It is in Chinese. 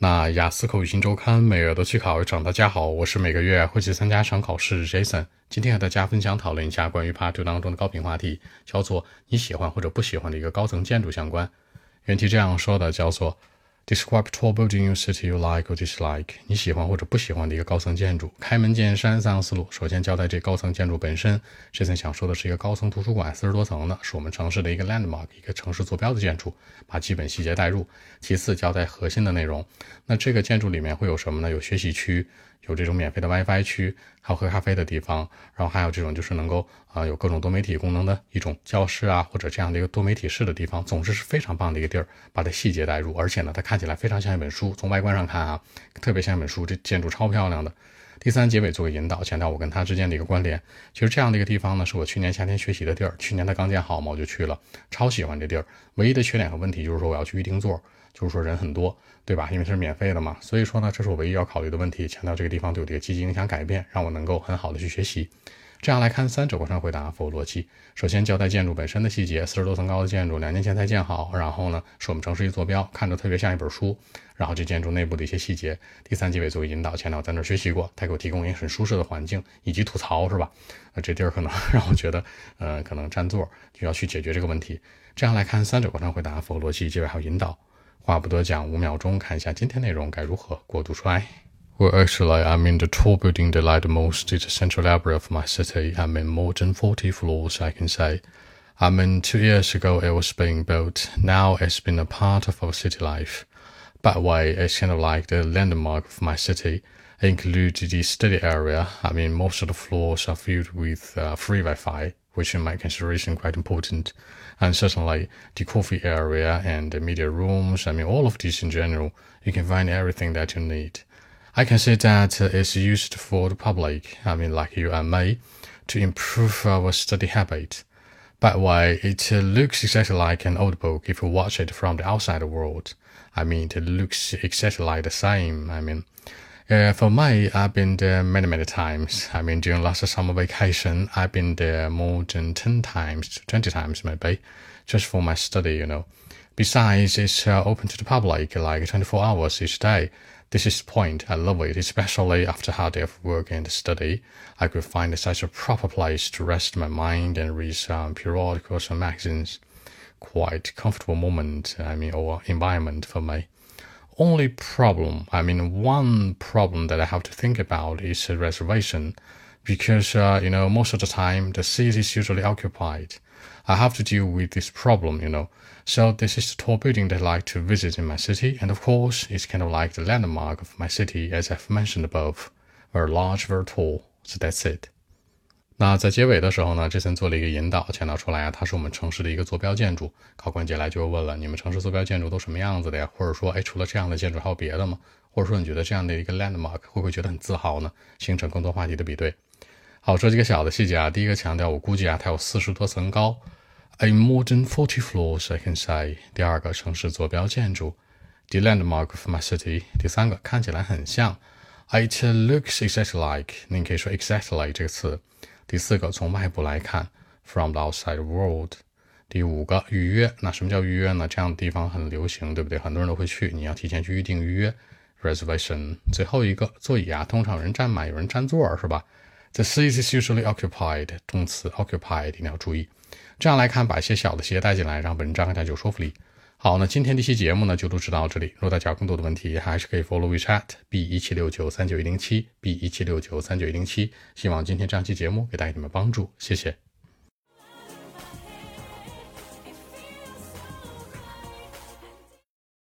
那雅思口语新周刊每月都去考一场，大家好，我是每个月会去参加一场考试 Jason。今天和大家分享讨论一下关于 Part Two 当中的高频话题，叫做你喜欢或者不喜欢的一个高层建筑相关。原题这样说的，叫做。Describe tall building you city you like or dislike。你喜欢或者不喜欢的一个高层建筑。开门见山，三个思路。首先交代这高层建筑本身。这次想说的是一个高层图书馆，四十多层的，是我们城市的一个 landmark，一个城市坐标的建筑，把基本细节带入。其次交代核心的内容。那这个建筑里面会有什么呢？有学习区。有这种免费的 WiFi 区，还有喝咖啡的地方，然后还有这种就是能够啊有各种多媒体功能的一种教室啊，或者这样的一个多媒体室的地方，总之是非常棒的一个地儿，把它细节带入，而且呢，它看起来非常像一本书，从外观上看啊，特别像一本书，这建筑超漂亮的。第三结尾做个引导，强调我跟它之间的一个关联。其实这样的一个地方呢，是我去年夏天学习的地儿，去年它刚建好嘛，我就去了，超喜欢这地儿。唯一的缺点和问题就是说我要去预定座。就是说人很多，对吧？因为它是免费的嘛，所以说呢，这是我唯一要考虑的问题。强调这个地方对我的积极影响改变，让我能够很好的去学习。这样来看，三者贯穿回答符合逻辑。首先交代建筑本身的细节，四十多层高的建筑，两年前才建好。然后呢，是我们城市一坐标，看着特别像一本书。然后这建筑内部的一些细节。第三结尾作为引导，强调在那儿学习过，他给我提供一个很舒适的环境，以及吐槽是吧？这地儿可能 让我觉得，呃，可能占座，就要去解决这个问题。这样来看，三者贯穿回答符合逻辑，结尾还有引导。话不多讲，五秒钟看一下今天内容该如何过渡出来。Well, actually, I mean the tall building that I like the most is the central library of my city. I mean more than 40 floors, I can say. I mean two years ago it was being built. Now it's been a part of our city life. By the way, it's kind of like the landmark of my city. It includes the study area. I mean most of the floors are filled with uh, free Wi-Fi which in my consideration quite important. And certainly the coffee area and the media rooms, I mean, all of these in general, you can find everything that you need. I can say that it's used for the public, I mean, like you and me, to improve our study habit. By the way, it looks exactly like an old book if you watch it from the outside world. I mean, it looks exactly like the same. I mean, uh, for me, I've been there many, many times. I mean, during last summer vacation, I've been there more than 10 times, 20 times maybe, just for my study, you know. Besides, it's uh, open to the public like 24 hours each day. This is the point. I love it, especially after hard day of work and study. I could find such a proper place to rest my mind and read some periodicals and magazines. Quite comfortable moment, I mean, or environment for me only problem, I mean, one problem that I have to think about is a reservation because, uh, you know, most of the time the seat is usually occupied. I have to deal with this problem, you know. So this is the tall building that I like to visit in my city. And of course, it's kind of like the landmark of my city, as I've mentioned above. Very large, very tall. So that's it. 那在结尾的时候呢，这森做了一个引导，强调出来啊，它是我们城市的一个坐标建筑。考官接下来就问了，你们城市坐标建筑都什么样子的呀？或者说，哎，除了这样的建筑还有别的吗？或者说，你觉得这样的一个 landmark 会不会觉得很自豪呢？形成更多话题的比对。好，说几个小的细节啊。第一个强调，我估计啊，它有四十多层高，a more than forty floors I can say。第二个，城市坐标建筑，the landmark of my city。第三个，看起来很像，it looks exactly like。你可以说 exactly 这个词。第四个，从外部来看，from the outside world。第五个，预约。那什么叫预约呢？这样的地方很流行，对不对？很多人都会去，你要提前去预定预约，reservation。最后一个，座椅啊，通常有人占满，有人占座，是吧？The seat is usually occupied。动词 occupied 一定要注意。这样来看，把一些小的细节带进来，让文章更加有说服力。好，那今天这期节目呢就录制到这里。如果大家有更多的问题，还是可以 follow WeChat b 一七六九三九一零七 b 一七六九三九一零七。希望今天这样期节目给大家你们帮助，谢谢。